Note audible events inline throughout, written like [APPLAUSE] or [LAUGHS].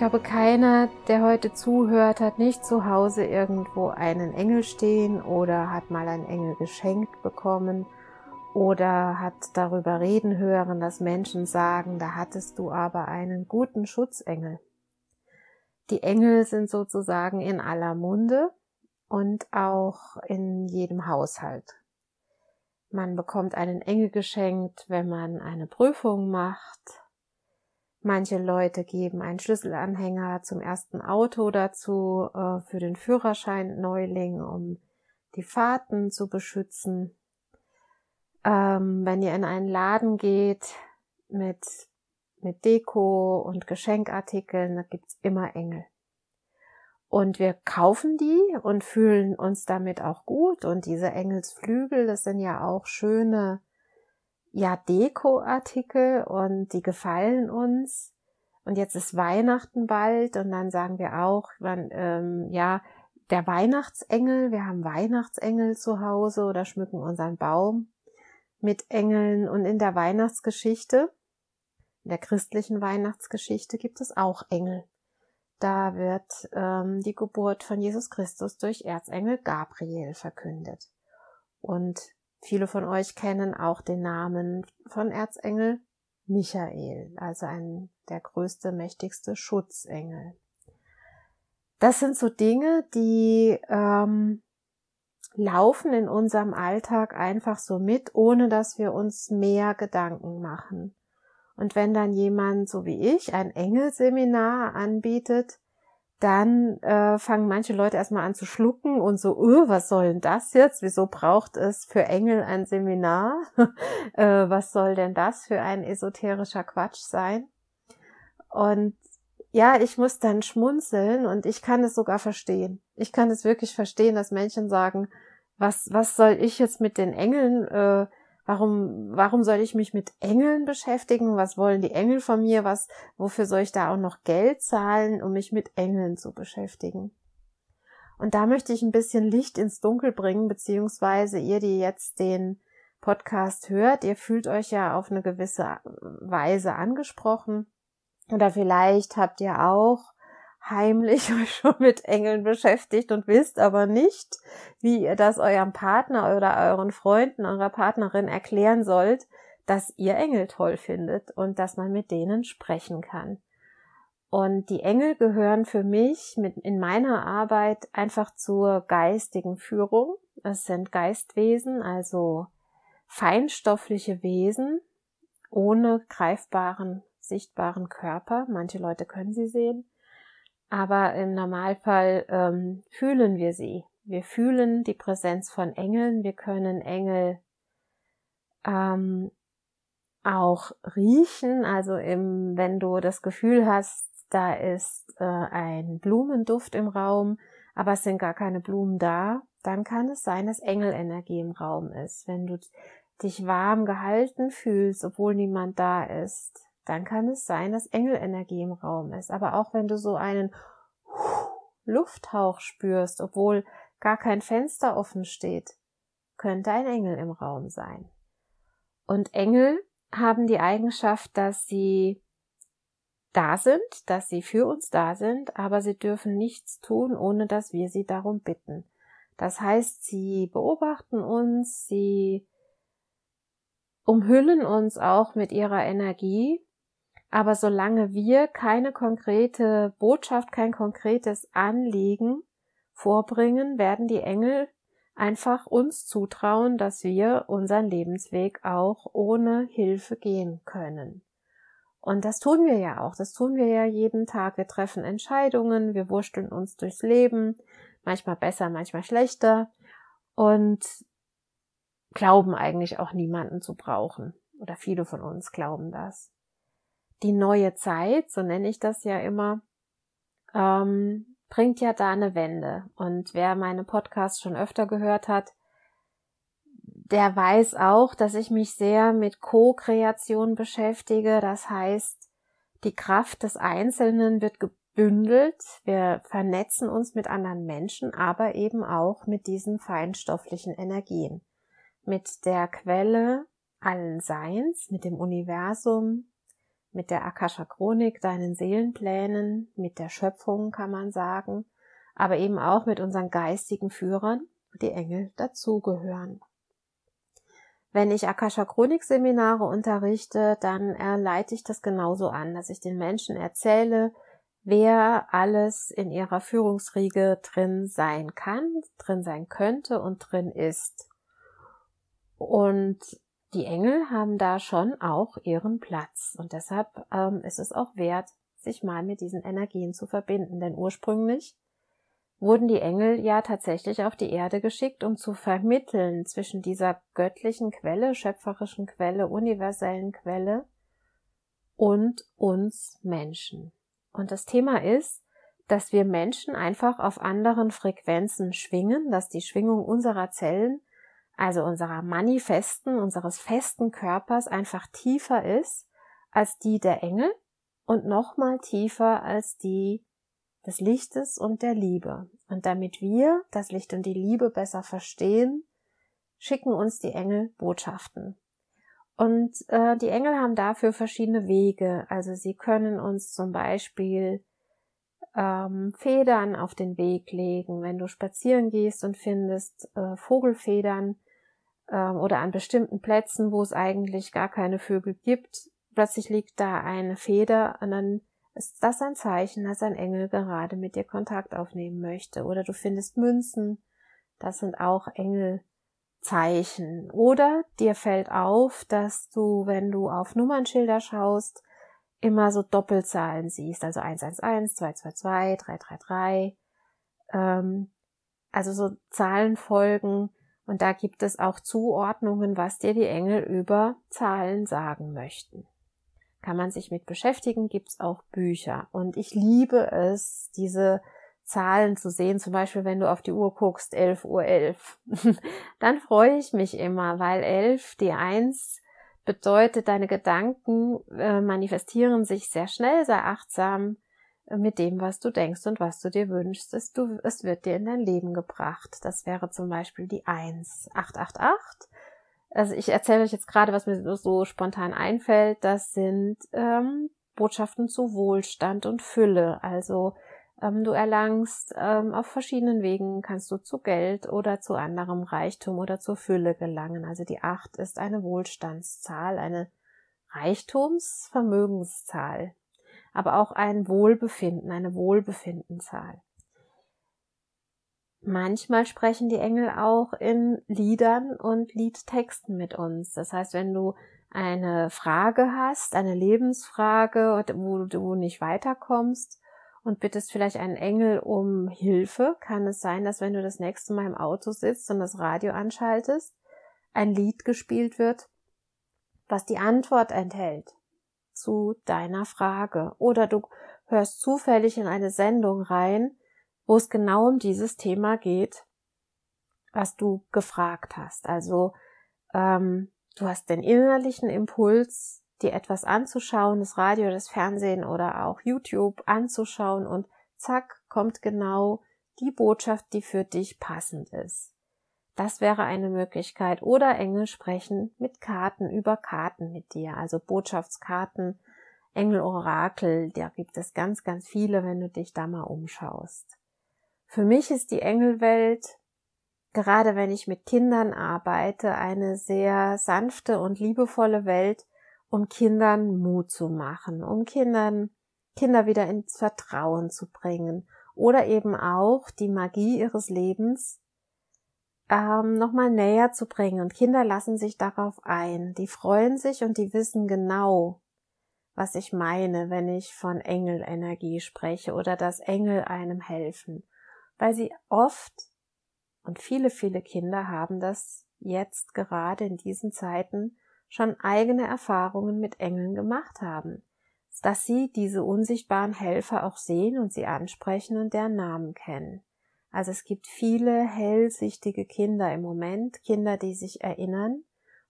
Glaube, keiner, der heute zuhört, hat nicht zu Hause irgendwo einen Engel stehen oder hat mal einen Engel geschenkt bekommen oder hat darüber reden hören, dass Menschen sagen, da hattest du aber einen guten Schutzengel. Die Engel sind sozusagen in aller Munde und auch in jedem Haushalt. Man bekommt einen Engel geschenkt, wenn man eine Prüfung macht, Manche Leute geben einen Schlüsselanhänger zum ersten Auto dazu äh, für den Führerschein Neuling, um die Fahrten zu beschützen. Ähm, wenn ihr in einen Laden geht mit, mit Deko und Geschenkartikeln, da gibt's immer Engel. Und wir kaufen die und fühlen uns damit auch gut. Und diese Engelsflügel, das sind ja auch schöne ja Dekoartikel und die gefallen uns. Und jetzt ist Weihnachten bald und dann sagen wir auch, man, ähm, ja, der Weihnachtsengel, wir haben Weihnachtsengel zu Hause oder schmücken unseren Baum mit Engeln und in der Weihnachtsgeschichte, in der christlichen Weihnachtsgeschichte gibt es auch Engel. Da wird ähm, die Geburt von Jesus Christus durch Erzengel Gabriel verkündet. Und Viele von euch kennen auch den Namen von Erzengel Michael, also ein der größte, mächtigste Schutzengel. Das sind so Dinge, die ähm, laufen in unserem Alltag einfach so mit, ohne dass wir uns mehr Gedanken machen. Und wenn dann jemand, so wie ich, ein Engelseminar anbietet, dann äh, fangen manche Leute erstmal an zu schlucken und so, uh, was soll denn das jetzt? Wieso braucht es für Engel ein Seminar? [LAUGHS] äh, was soll denn das für ein esoterischer Quatsch sein? Und ja, ich muss dann schmunzeln und ich kann es sogar verstehen. Ich kann es wirklich verstehen, dass Menschen sagen, was, was soll ich jetzt mit den Engeln? Äh, Warum, warum soll ich mich mit Engeln beschäftigen? Was wollen die Engel von mir? Was, wofür soll ich da auch noch Geld zahlen, um mich mit Engeln zu beschäftigen? Und da möchte ich ein bisschen Licht ins Dunkel bringen, beziehungsweise ihr, die jetzt den Podcast hört, ihr fühlt euch ja auf eine gewisse Weise angesprochen. Oder vielleicht habt ihr auch heimlich euch [LAUGHS] schon mit Engeln beschäftigt und wisst aber nicht, wie ihr das eurem Partner oder euren Freunden, eurer Partnerin erklären sollt, dass ihr Engel toll findet und dass man mit denen sprechen kann. Und die Engel gehören für mich mit in meiner Arbeit einfach zur geistigen Führung. Es sind Geistwesen, also feinstoffliche Wesen ohne greifbaren, sichtbaren Körper. Manche Leute können sie sehen aber im Normalfall ähm, fühlen wir sie. Wir fühlen die Präsenz von Engeln. Wir können Engel ähm, auch riechen. Also im, wenn du das Gefühl hast, da ist äh, ein Blumenduft im Raum, aber es sind gar keine Blumen da, dann kann es sein, dass Engelenergie im Raum ist. Wenn du dich warm gehalten fühlst, obwohl niemand da ist, dann kann es sein, dass Engelenergie im Raum ist. Aber auch wenn du so einen Lufthauch spürst, obwohl gar kein Fenster offen steht, könnte ein Engel im Raum sein. Und Engel haben die Eigenschaft, dass sie da sind, dass sie für uns da sind, aber sie dürfen nichts tun, ohne dass wir sie darum bitten. Das heißt, sie beobachten uns, sie umhüllen uns auch mit ihrer Energie Aber solange wir keine konkrete Botschaft, kein konkretes Anliegen vorbringen, werden die Engel einfach uns zutrauen, dass wir unseren Lebensweg auch ohne Hilfe gehen können. Und das tun wir ja auch. Das tun wir ja jeden Tag. Wir treffen Entscheidungen, wir wursteln uns durchs Leben, manchmal besser, manchmal schlechter und glauben eigentlich auch niemanden zu brauchen. Oder viele von uns glauben das. Die neue Zeit, so nenne ich das ja immer, ähm, bringt ja da eine Wende. Und wer meine Podcasts schon öfter gehört hat, der weiß auch, dass ich mich sehr mit Co-Kreation beschäftige. Das heißt, die Kraft des Einzelnen wird gebündelt. Wir vernetzen uns mit anderen Menschen, aber eben auch mit diesen feinstofflichen Energien. Mit der Quelle allen Seins, mit dem Universum, mit der Akasha Chronik, deinen Seelenplänen, mit der Schöpfung kann man sagen, aber eben auch mit unseren geistigen Führern, die Engel dazugehören. Wenn ich Akasha Chronik Seminare unterrichte, dann leite ich das genauso an, dass ich den Menschen erzähle, wer alles in ihrer Führungsriege drin sein kann, drin sein könnte und drin ist. Und die Engel haben da schon auch ihren Platz. Und deshalb ähm, ist es auch wert, sich mal mit diesen Energien zu verbinden. Denn ursprünglich wurden die Engel ja tatsächlich auf die Erde geschickt, um zu vermitteln zwischen dieser göttlichen Quelle, schöpferischen Quelle, universellen Quelle und uns Menschen. Und das Thema ist, dass wir Menschen einfach auf anderen Frequenzen schwingen, dass die Schwingung unserer Zellen, also unserer manifesten, unseres festen Körpers einfach tiefer ist als die der Engel und nochmal tiefer als die des Lichtes und der Liebe. Und damit wir das Licht und die Liebe besser verstehen, schicken uns die Engel Botschaften. Und äh, die Engel haben dafür verschiedene Wege. Also sie können uns zum Beispiel ähm, Federn auf den Weg legen. Wenn du spazieren gehst und findest äh, Vogelfedern äh, oder an bestimmten Plätzen, wo es eigentlich gar keine Vögel gibt, plötzlich liegt da eine Feder und dann ist das ein Zeichen, dass ein Engel gerade mit dir Kontakt aufnehmen möchte. Oder du findest Münzen, das sind auch Engelzeichen. Oder dir fällt auf, dass du, wenn du auf Nummernschilder schaust, immer so Doppelzahlen siehst, also 111, 222, 333, ähm, also so Zahlenfolgen. Und da gibt es auch Zuordnungen, was dir die Engel über Zahlen sagen möchten. Kann man sich mit beschäftigen, gibt's auch Bücher. Und ich liebe es, diese Zahlen zu sehen, zum Beispiel wenn du auf die Uhr guckst, 11 Uhr 11, [LAUGHS] dann freue ich mich immer, weil 11, die 1 bedeutet, deine Gedanken äh, manifestieren sich sehr schnell, sei achtsam mit dem, was du denkst und was du dir wünschst. Es, du, es wird dir in dein Leben gebracht. Das wäre zum Beispiel die 1. 888 also ich erzähle euch jetzt gerade, was mir so spontan einfällt. Das sind ähm, Botschaften zu Wohlstand und Fülle. Also ähm, du erlangst ähm, auf verschiedenen Wegen, kannst du zu Geld oder zu anderem Reichtum oder zur Fülle gelangen. Also die acht ist eine Wohlstandszahl, eine Reichtumsvermögenszahl, aber auch ein Wohlbefinden, eine Wohlbefindenzahl. Manchmal sprechen die Engel auch in Liedern und Liedtexten mit uns. Das heißt, wenn du eine Frage hast, eine Lebensfrage, wo du nicht weiterkommst und bittest vielleicht einen Engel um Hilfe, kann es sein, dass wenn du das nächste Mal im Auto sitzt und das Radio anschaltest, ein Lied gespielt wird, was die Antwort enthält zu deiner Frage. Oder du hörst zufällig in eine Sendung rein, wo es genau um dieses Thema geht, was du gefragt hast. Also ähm, du hast den innerlichen Impuls, dir etwas anzuschauen, das Radio, das Fernsehen oder auch YouTube anzuschauen und zack, kommt genau die Botschaft, die für dich passend ist. Das wäre eine Möglichkeit. Oder Engel sprechen mit Karten, über Karten mit dir, also Botschaftskarten, Engelorakel, da gibt es ganz, ganz viele, wenn du dich da mal umschaust. Für mich ist die Engelwelt, gerade wenn ich mit Kindern arbeite, eine sehr sanfte und liebevolle Welt um Kindern Mut zu machen, um Kindern, Kinder wieder ins Vertrauen zu bringen oder eben auch die Magie ihres Lebens ähm, nochmal näher zu bringen. Und Kinder lassen sich darauf ein. Die freuen sich und die wissen genau, was ich meine, wenn ich von Engelenergie spreche oder dass Engel einem helfen. Weil sie oft und viele, viele Kinder haben das jetzt gerade in diesen Zeiten schon eigene Erfahrungen mit Engeln gemacht haben, dass sie diese unsichtbaren Helfer auch sehen und sie ansprechen und deren Namen kennen. Also es gibt viele hellsichtige Kinder im Moment, Kinder, die sich erinnern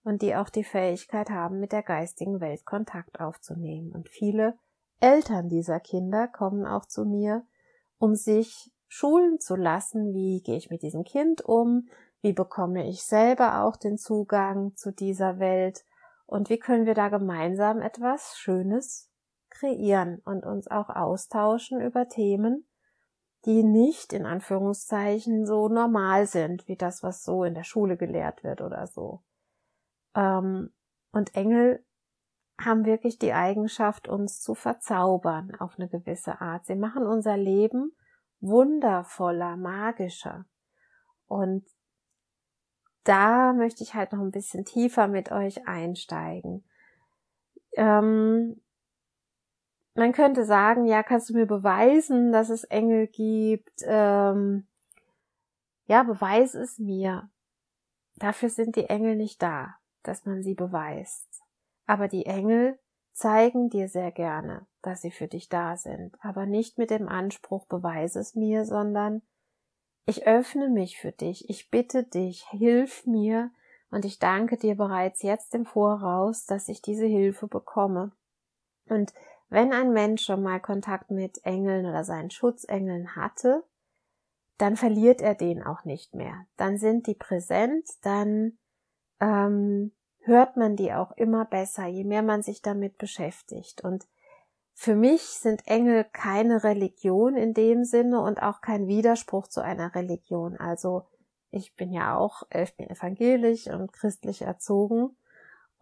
und die auch die Fähigkeit haben, mit der geistigen Welt Kontakt aufzunehmen. Und viele Eltern dieser Kinder kommen auch zu mir, um sich schulen zu lassen, wie gehe ich mit diesem Kind um, wie bekomme ich selber auch den Zugang zu dieser Welt und wie können wir da gemeinsam etwas Schönes kreieren und uns auch austauschen über Themen, die nicht in Anführungszeichen so normal sind, wie das, was so in der Schule gelehrt wird oder so. Ähm, und Engel haben wirklich die Eigenschaft, uns zu verzaubern auf eine gewisse Art. Sie machen unser Leben wundervoller, magischer. Und da möchte ich halt noch ein bisschen tiefer mit euch einsteigen. Ähm, man könnte sagen, ja, kannst du mir beweisen, dass es Engel gibt? Ähm, ja, beweis es mir. Dafür sind die Engel nicht da, dass man sie beweist. Aber die Engel zeigen dir sehr gerne, dass sie für dich da sind, aber nicht mit dem Anspruch, beweise es mir, sondern ich öffne mich für dich, ich bitte dich, hilf mir, und ich danke dir bereits jetzt im Voraus, dass ich diese Hilfe bekomme. Und wenn ein Mensch schon mal Kontakt mit Engeln oder seinen Schutzengeln hatte, dann verliert er den auch nicht mehr. Dann sind die präsent, dann ähm, hört man die auch immer besser, je mehr man sich damit beschäftigt. Und für mich sind Engel keine Religion in dem Sinne und auch kein Widerspruch zu einer Religion. Also ich bin ja auch, äh, ich bin evangelisch und christlich erzogen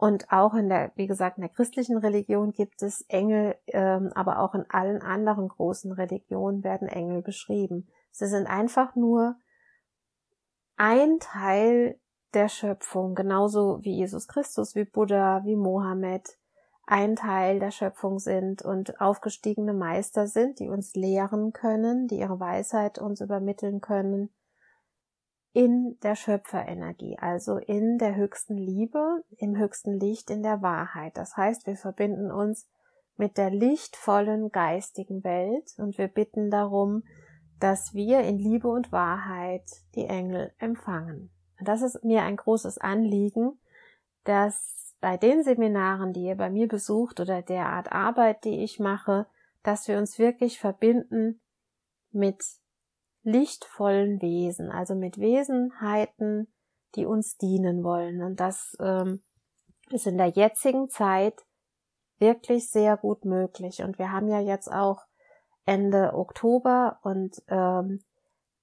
und auch in der, wie gesagt, in der christlichen Religion gibt es Engel, ähm, aber auch in allen anderen großen Religionen werden Engel beschrieben. Sie sind einfach nur ein Teil der Schöpfung, genauso wie Jesus Christus, wie Buddha, wie Mohammed ein Teil der Schöpfung sind und aufgestiegene Meister sind, die uns lehren können, die ihre Weisheit uns übermitteln können in der Schöpferenergie, also in der höchsten Liebe, im höchsten Licht, in der Wahrheit. Das heißt, wir verbinden uns mit der lichtvollen geistigen Welt und wir bitten darum, dass wir in Liebe und Wahrheit die Engel empfangen. Und das ist mir ein großes Anliegen, dass bei den Seminaren, die ihr bei mir besucht oder der Art Arbeit, die ich mache, dass wir uns wirklich verbinden mit lichtvollen Wesen, also mit Wesenheiten, die uns dienen wollen. Und das ähm, ist in der jetzigen Zeit wirklich sehr gut möglich. Und wir haben ja jetzt auch Ende Oktober und ähm,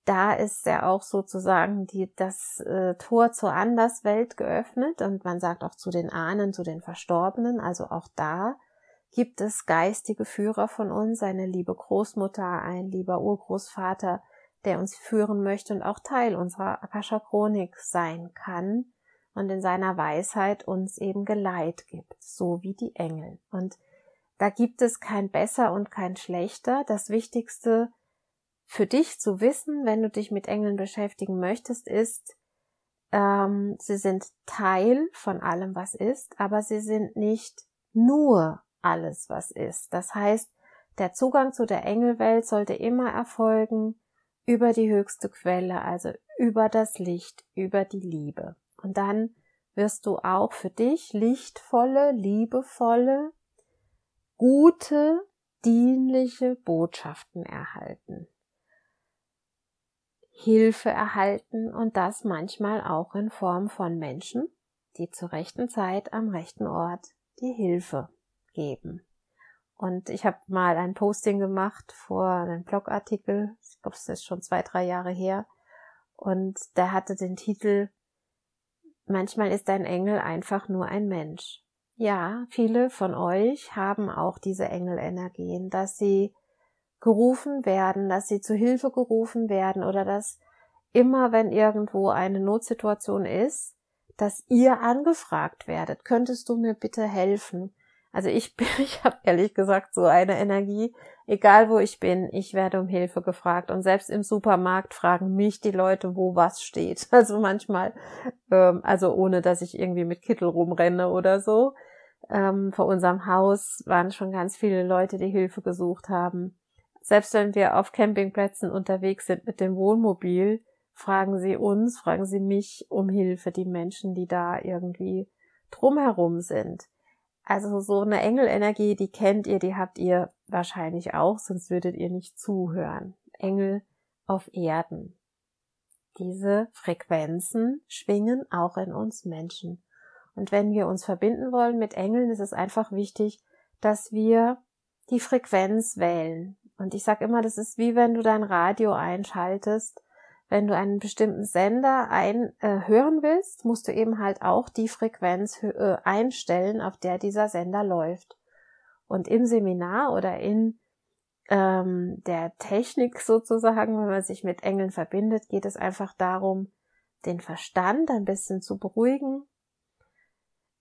da ist ja auch sozusagen die, das äh, Tor zur Anderswelt geöffnet und man sagt auch zu den Ahnen, zu den Verstorbenen. Also auch da gibt es geistige Führer von uns, eine liebe Großmutter, ein lieber Urgroßvater, der uns führen möchte und auch Teil unserer Akasha Chronik sein kann und in seiner Weisheit uns eben Geleit gibt, so wie die Engel. Und da gibt es kein besser und kein schlechter. Das Wichtigste für dich zu wissen, wenn du dich mit Engeln beschäftigen möchtest, ist, ähm, sie sind Teil von allem, was ist, aber sie sind nicht nur alles, was ist. Das heißt, der Zugang zu der Engelwelt sollte immer erfolgen über die höchste Quelle, also über das Licht, über die Liebe. Und dann wirst du auch für dich lichtvolle, liebevolle, gute, dienliche Botschaften erhalten. Hilfe erhalten und das manchmal auch in Form von Menschen, die zur rechten Zeit am rechten Ort die Hilfe geben. Und ich habe mal ein Posting gemacht vor einem Blogartikel, ich glaube, es ist schon zwei, drei Jahre her, und der hatte den Titel Manchmal ist ein Engel einfach nur ein Mensch. ja, viele von euch haben auch diese Engelenergien, dass sie gerufen werden, dass sie zu Hilfe gerufen werden oder dass immer, wenn irgendwo eine Notsituation ist, dass ihr angefragt werdet. Könntest du mir bitte helfen? Also ich [LAUGHS] bin, ich habe ehrlich gesagt so eine Energie, egal wo ich bin, ich werde um Hilfe gefragt und selbst im Supermarkt fragen mich die Leute, wo was steht. [LAUGHS] Also manchmal, ähm, also ohne dass ich irgendwie mit Kittel rumrenne oder so. Ähm, vor unserem Haus waren schon ganz viele Leute, die Hilfe gesucht haben. Selbst wenn wir auf Campingplätzen unterwegs sind mit dem Wohnmobil, fragen sie uns, fragen sie mich um Hilfe, die Menschen, die da irgendwie drumherum sind. Also so eine Engelenergie, die kennt ihr, die habt ihr wahrscheinlich auch, sonst würdet ihr nicht zuhören. Engel auf Erden. Diese Frequenzen schwingen auch in uns Menschen. Und wenn wir uns verbinden wollen mit Engeln, ist es einfach wichtig, dass wir die Frequenz wählen. Und ich sage immer, das ist wie wenn du dein Radio einschaltest wenn du einen bestimmten Sender ein, äh, hören willst, musst du eben halt auch die Frequenz äh, einstellen, auf der dieser Sender läuft. Und im Seminar oder in ähm, der Technik sozusagen, wenn man sich mit Engeln verbindet, geht es einfach darum, den Verstand ein bisschen zu beruhigen,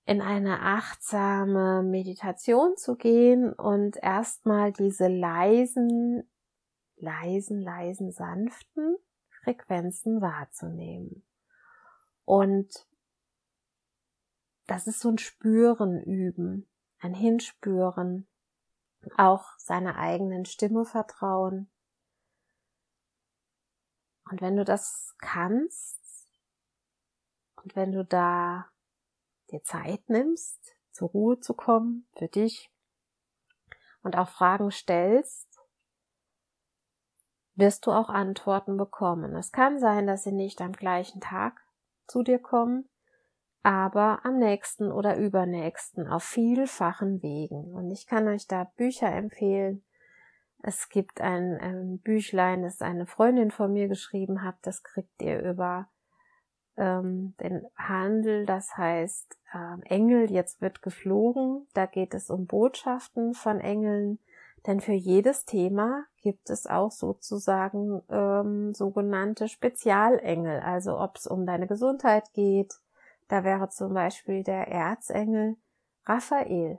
in eine achtsame Meditation zu gehen und erstmal diese leisen, leisen, leisen, sanften Frequenzen wahrzunehmen. Und das ist so ein Spüren üben, ein Hinspüren, auch seiner eigenen Stimme vertrauen. Und wenn du das kannst und wenn du da dir Zeit nimmst, zur Ruhe zu kommen für dich und auch Fragen stellst, wirst du auch Antworten bekommen. Es kann sein, dass sie nicht am gleichen Tag zu dir kommen, aber am nächsten oder übernächsten auf vielfachen Wegen. Und ich kann euch da Bücher empfehlen. Es gibt ein, ein Büchlein, das eine Freundin von mir geschrieben hat, das kriegt ihr über ähm, den Handel, das heißt ähm, Engel, jetzt wird geflogen. Da geht es um Botschaften von Engeln, denn für jedes Thema gibt es auch sozusagen ähm, sogenannte Spezialengel. Also ob es um deine Gesundheit geht, da wäre zum Beispiel der Erzengel Raphael.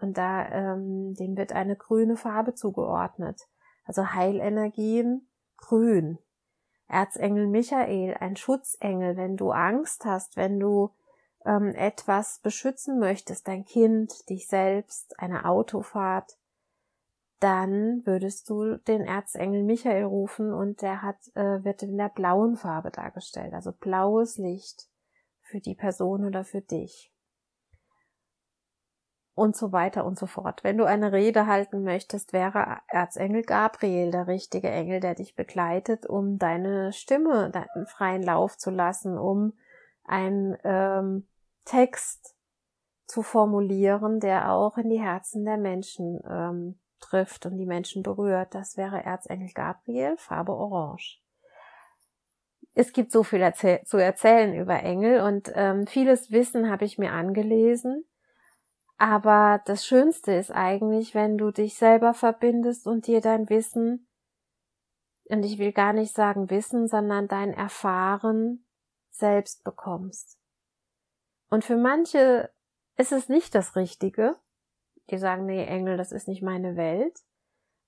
Und da ähm, dem wird eine grüne Farbe zugeordnet. Also Heilenergien grün. Erzengel Michael, ein Schutzengel, wenn du Angst hast, wenn du ähm, etwas beschützen möchtest, dein Kind, dich selbst, eine Autofahrt, dann würdest du den Erzengel Michael rufen und der hat, äh, wird in der blauen Farbe dargestellt, also blaues Licht für die Person oder für dich. Und so weiter und so fort. Wenn du eine Rede halten möchtest, wäre Erzengel Gabriel der richtige Engel, der dich begleitet, um deine Stimme deinen freien Lauf zu lassen, um einen ähm, Text zu formulieren, der auch in die Herzen der Menschen ähm, trifft und die Menschen berührt. Das wäre Erzengel Gabriel, Farbe Orange. Es gibt so viel erzähl zu erzählen über Engel und ähm, vieles Wissen habe ich mir angelesen. Aber das Schönste ist eigentlich, wenn du dich selber verbindest und dir dein Wissen, und ich will gar nicht sagen Wissen, sondern dein Erfahren selbst bekommst. Und für manche ist es nicht das Richtige, die sagen, nee, Engel, das ist nicht meine Welt.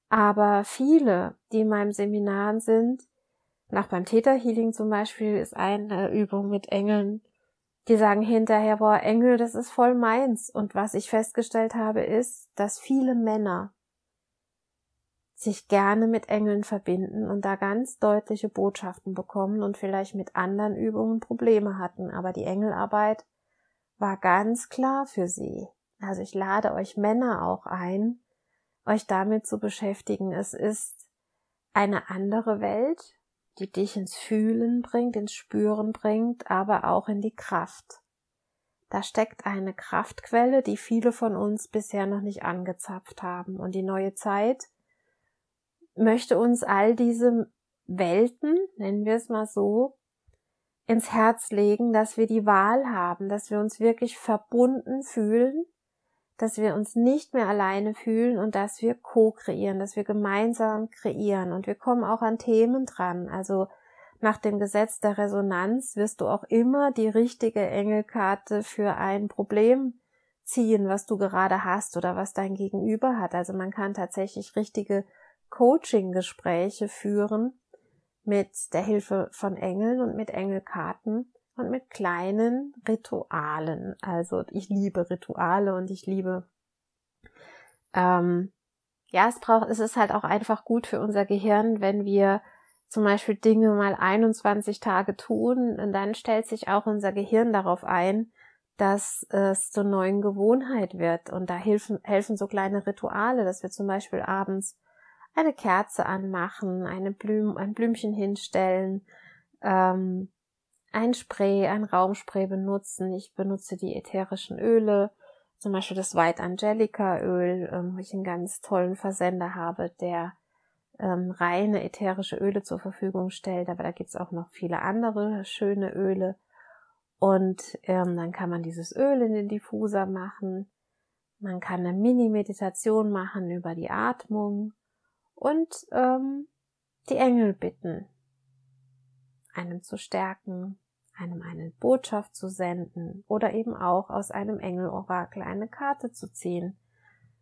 Aber viele, die in meinem Seminar sind, nach beim Theta Healing zum Beispiel ist eine Übung mit Engeln, die sagen hinterher, boah, Engel, das ist voll meins. Und was ich festgestellt habe, ist, dass viele Männer sich gerne mit Engeln verbinden und da ganz deutliche Botschaften bekommen und vielleicht mit anderen Übungen Probleme hatten. Aber die Engelarbeit war ganz klar für sie. Also ich lade euch Männer auch ein, euch damit zu beschäftigen. Es ist eine andere Welt, die dich ins Fühlen bringt, ins Spüren bringt, aber auch in die Kraft. Da steckt eine Kraftquelle, die viele von uns bisher noch nicht angezapft haben. Und die neue Zeit möchte uns all diese Welten, nennen wir es mal so, ins Herz legen, dass wir die Wahl haben, dass wir uns wirklich verbunden fühlen dass wir uns nicht mehr alleine fühlen und dass wir co-kreieren, dass wir gemeinsam kreieren und wir kommen auch an Themen dran. Also nach dem Gesetz der Resonanz wirst du auch immer die richtige Engelkarte für ein Problem ziehen, was du gerade hast oder was dein Gegenüber hat. Also man kann tatsächlich richtige Coaching-Gespräche führen mit der Hilfe von Engeln und mit Engelkarten und mit kleinen Ritualen. Also ich liebe Rituale und ich liebe, ähm, ja, es braucht, es ist halt auch einfach gut für unser Gehirn, wenn wir zum Beispiel Dinge mal 21 Tage tun und dann stellt sich auch unser Gehirn darauf ein, dass es zur neuen Gewohnheit wird. Und da helfen, helfen so kleine Rituale, dass wir zum Beispiel abends eine Kerze anmachen, eine Blüm, ein Blümchen hinstellen, ähm, ein Spray, ein Raumspray benutzen. Ich benutze die ätherischen Öle, zum Beispiel das White Angelica Öl, ähm, wo ich einen ganz tollen Versender habe, der ähm, reine ätherische Öle zur Verfügung stellt. Aber da gibt's auch noch viele andere schöne Öle. Und ähm, dann kann man dieses Öl in den Diffuser machen. Man kann eine Mini-Meditation machen über die Atmung und ähm, die Engel bitten, einem zu stärken, einem eine Botschaft zu senden oder eben auch aus einem Engelorakel eine Karte zu ziehen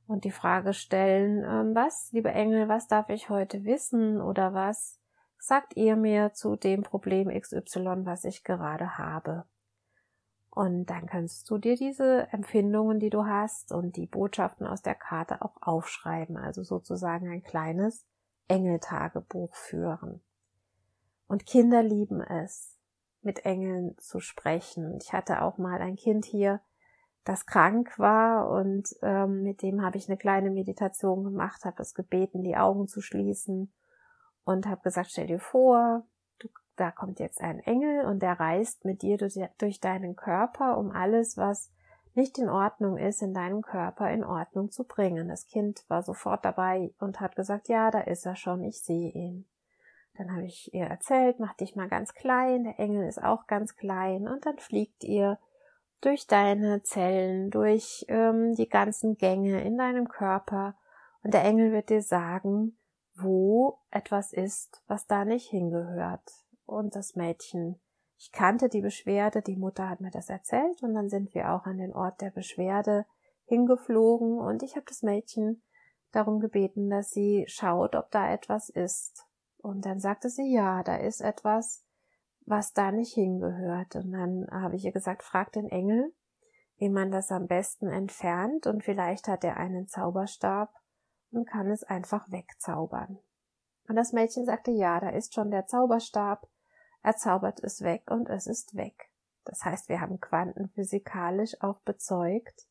und die Frage stellen, ähm, was, liebe Engel, was darf ich heute wissen oder was sagt ihr mir zu dem Problem XY, was ich gerade habe? Und dann kannst du dir diese Empfindungen, die du hast und die Botschaften aus der Karte auch aufschreiben, also sozusagen ein kleines Engeltagebuch führen. Und Kinder lieben es, mit Engeln zu sprechen. Ich hatte auch mal ein Kind hier, das krank war und ähm, mit dem habe ich eine kleine Meditation gemacht, habe es gebeten, die Augen zu schließen und habe gesagt, stell dir vor, du, da kommt jetzt ein Engel und der reist mit dir durch, durch deinen Körper, um alles, was nicht in Ordnung ist, in deinem Körper in Ordnung zu bringen. Das Kind war sofort dabei und hat gesagt, ja, da ist er schon, ich sehe ihn. Dann habe ich ihr erzählt, mach dich mal ganz klein, der Engel ist auch ganz klein. Und dann fliegt ihr durch deine Zellen, durch ähm, die ganzen Gänge in deinem Körper. Und der Engel wird dir sagen, wo etwas ist, was da nicht hingehört. Und das Mädchen, ich kannte die Beschwerde, die Mutter hat mir das erzählt. Und dann sind wir auch an den Ort der Beschwerde hingeflogen. Und ich habe das Mädchen darum gebeten, dass sie schaut, ob da etwas ist. Und dann sagte sie, ja, da ist etwas, was da nicht hingehört. Und dann habe ich ihr gesagt, frag den Engel, wie man das am besten entfernt und vielleicht hat er einen Zauberstab und kann es einfach wegzaubern. Und das Mädchen sagte, ja, da ist schon der Zauberstab, er zaubert es weg und es ist weg. Das heißt, wir haben quantenphysikalisch auch bezeugt,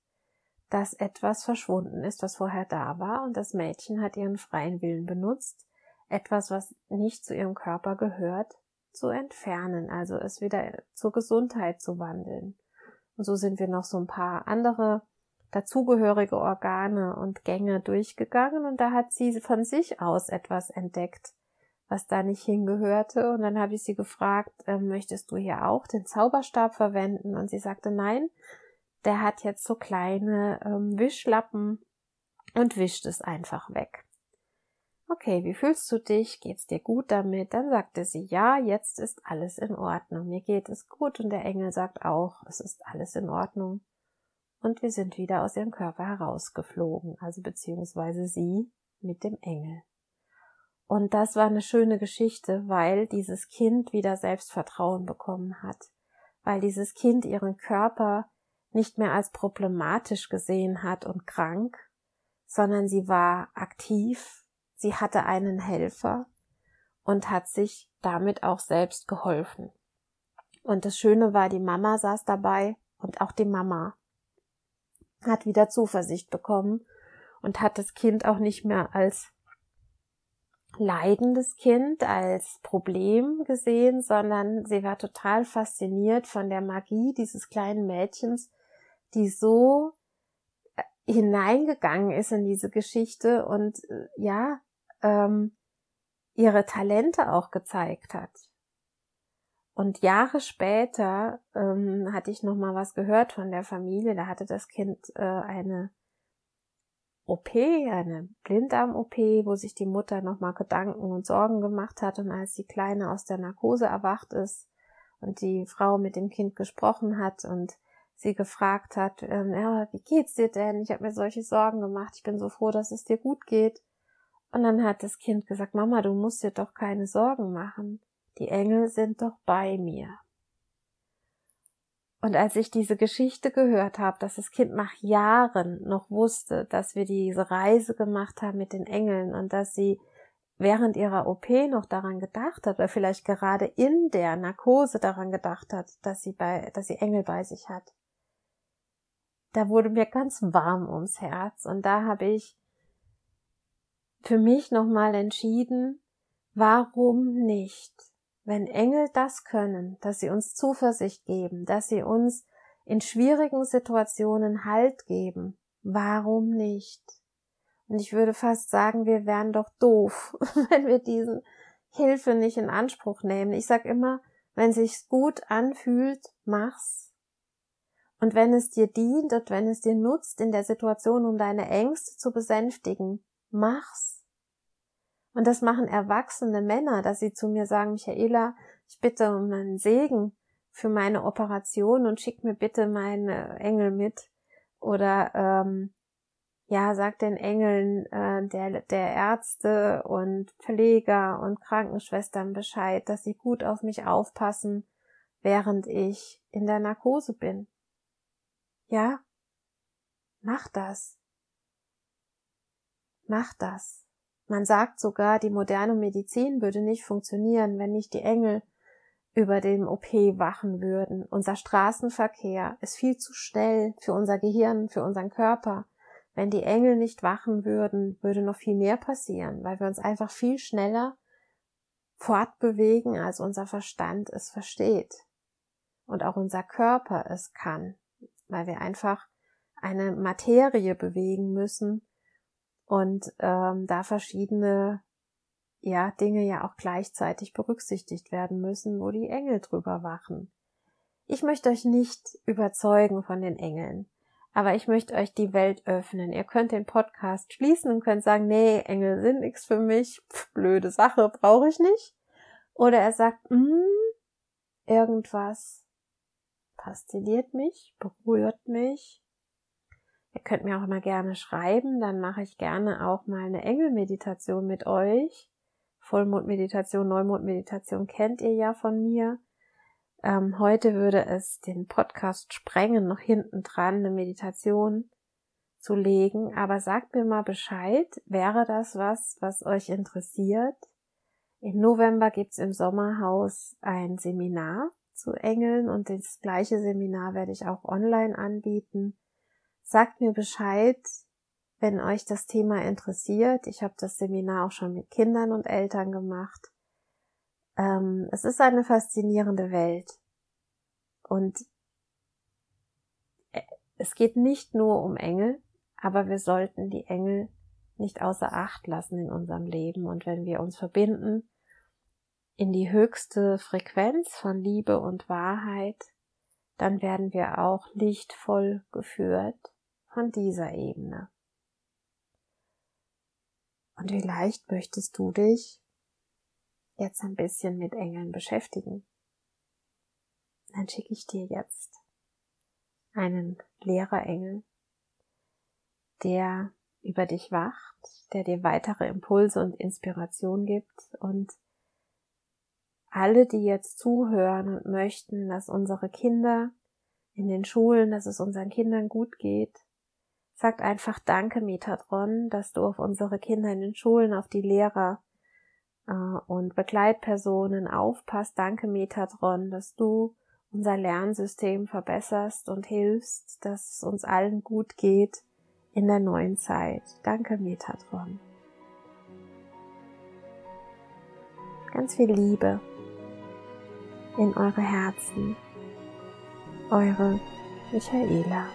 dass etwas verschwunden ist, was vorher da war, und das Mädchen hat ihren freien Willen benutzt, etwas, was nicht zu ihrem Körper gehört, zu entfernen, also es wieder zur Gesundheit zu wandeln. Und so sind wir noch so ein paar andere dazugehörige Organe und Gänge durchgegangen und da hat sie von sich aus etwas entdeckt, was da nicht hingehörte. Und dann habe ich sie gefragt, äh, möchtest du hier auch den Zauberstab verwenden? Und sie sagte, nein, der hat jetzt so kleine ähm, Wischlappen und wischt es einfach weg. Okay, wie fühlst du dich? Geht's dir gut damit? Dann sagte sie, ja, jetzt ist alles in Ordnung. Mir geht es gut und der Engel sagt auch, es ist alles in Ordnung. Und wir sind wieder aus ihrem Körper herausgeflogen, also beziehungsweise sie mit dem Engel. Und das war eine schöne Geschichte, weil dieses Kind wieder Selbstvertrauen bekommen hat, weil dieses Kind ihren Körper nicht mehr als problematisch gesehen hat und krank, sondern sie war aktiv, sie hatte einen Helfer und hat sich damit auch selbst geholfen. Und das Schöne war, die Mama saß dabei und auch die Mama hat wieder Zuversicht bekommen und hat das Kind auch nicht mehr als leidendes Kind, als Problem gesehen, sondern sie war total fasziniert von der Magie dieses kleinen Mädchens, die so äh, hineingegangen ist in diese Geschichte und äh, ja, ähm, ihre Talente auch gezeigt hat. Und Jahre später ähm, hatte ich noch mal was gehört von der Familie. Da hatte das Kind äh, eine OP, eine Blinddarm-OP, wo sich die Mutter nochmal Gedanken und Sorgen gemacht hat und als die Kleine aus der Narkose erwacht ist und die Frau mit dem Kind gesprochen hat und sie gefragt hat, ähm, ja, wie geht's dir denn? Ich habe mir solche Sorgen gemacht, ich bin so froh, dass es dir gut geht. Und dann hat das Kind gesagt, Mama, du musst dir doch keine Sorgen machen. Die Engel sind doch bei mir. Und als ich diese Geschichte gehört habe, dass das Kind nach Jahren noch wusste, dass wir diese Reise gemacht haben mit den Engeln und dass sie während ihrer OP noch daran gedacht hat, oder vielleicht gerade in der Narkose daran gedacht hat, dass sie bei, dass sie Engel bei sich hat. Da wurde mir ganz warm ums Herz und da habe ich für mich nochmal entschieden, warum nicht? Wenn Engel das können, dass sie uns Zuversicht geben, dass sie uns in schwierigen Situationen Halt geben, warum nicht? Und ich würde fast sagen, wir wären doch doof, [LAUGHS] wenn wir diesen Hilfe nicht in Anspruch nehmen. Ich sag immer, wenn sich's gut anfühlt, mach's. Und wenn es dir dient und wenn es dir nutzt in der Situation, um deine Ängste zu besänftigen, mach's. Und das machen erwachsene Männer, dass sie zu mir sagen, Michaela, ich bitte um einen Segen für meine Operation und schick mir bitte meine Engel mit. Oder ähm, ja, sag den Engeln äh, der, der Ärzte und Pfleger und Krankenschwestern Bescheid, dass sie gut auf mich aufpassen, während ich in der Narkose bin. Ja, mach das. Mach das. Man sagt sogar, die moderne Medizin würde nicht funktionieren, wenn nicht die Engel über dem OP wachen würden. Unser Straßenverkehr ist viel zu schnell für unser Gehirn, für unseren Körper. Wenn die Engel nicht wachen würden, würde noch viel mehr passieren, weil wir uns einfach viel schneller fortbewegen, als unser Verstand es versteht. Und auch unser Körper es kann, weil wir einfach eine Materie bewegen müssen, und ähm, da verschiedene ja Dinge ja auch gleichzeitig berücksichtigt werden müssen, wo die Engel drüber wachen. Ich möchte euch nicht überzeugen von den Engeln, aber ich möchte euch die Welt öffnen. Ihr könnt den Podcast schließen und könnt sagen, nee, Engel sind nichts für mich, Pff, blöde Sache, brauche ich nicht. Oder er sagt, mm, irgendwas fasziniert mich, berührt mich, Ihr könnt mir auch immer gerne schreiben, dann mache ich gerne auch mal eine Engelmeditation mit euch. Vollmondmeditation, Neumondmeditation kennt ihr ja von mir. Ähm, heute würde es den Podcast sprengen, noch hinten dran eine Meditation zu legen. Aber sagt mir mal Bescheid, wäre das was, was euch interessiert? Im November gibt's im Sommerhaus ein Seminar zu Engeln und das gleiche Seminar werde ich auch online anbieten. Sagt mir Bescheid, wenn euch das Thema interessiert. Ich habe das Seminar auch schon mit Kindern und Eltern gemacht. Ähm, es ist eine faszinierende Welt. Und äh, es geht nicht nur um Engel, aber wir sollten die Engel nicht außer Acht lassen in unserem Leben. Und wenn wir uns verbinden in die höchste Frequenz von Liebe und Wahrheit, dann werden wir auch lichtvoll geführt von dieser Ebene. Und vielleicht möchtest du dich jetzt ein bisschen mit Engeln beschäftigen. Dann schicke ich dir jetzt einen Lehrerengel, der über dich wacht, der dir weitere Impulse und Inspiration gibt und alle, die jetzt zuhören und möchten, dass unsere Kinder in den Schulen, dass es unseren Kindern gut geht, sagt einfach Danke, Metatron, dass du auf unsere Kinder in den Schulen, auf die Lehrer äh, und Begleitpersonen aufpasst. Danke, Metatron, dass du unser Lernsystem verbesserst und hilfst, dass es uns allen gut geht in der neuen Zeit. Danke, Metatron. Ganz viel Liebe in eure Herzen. Eure Michaela.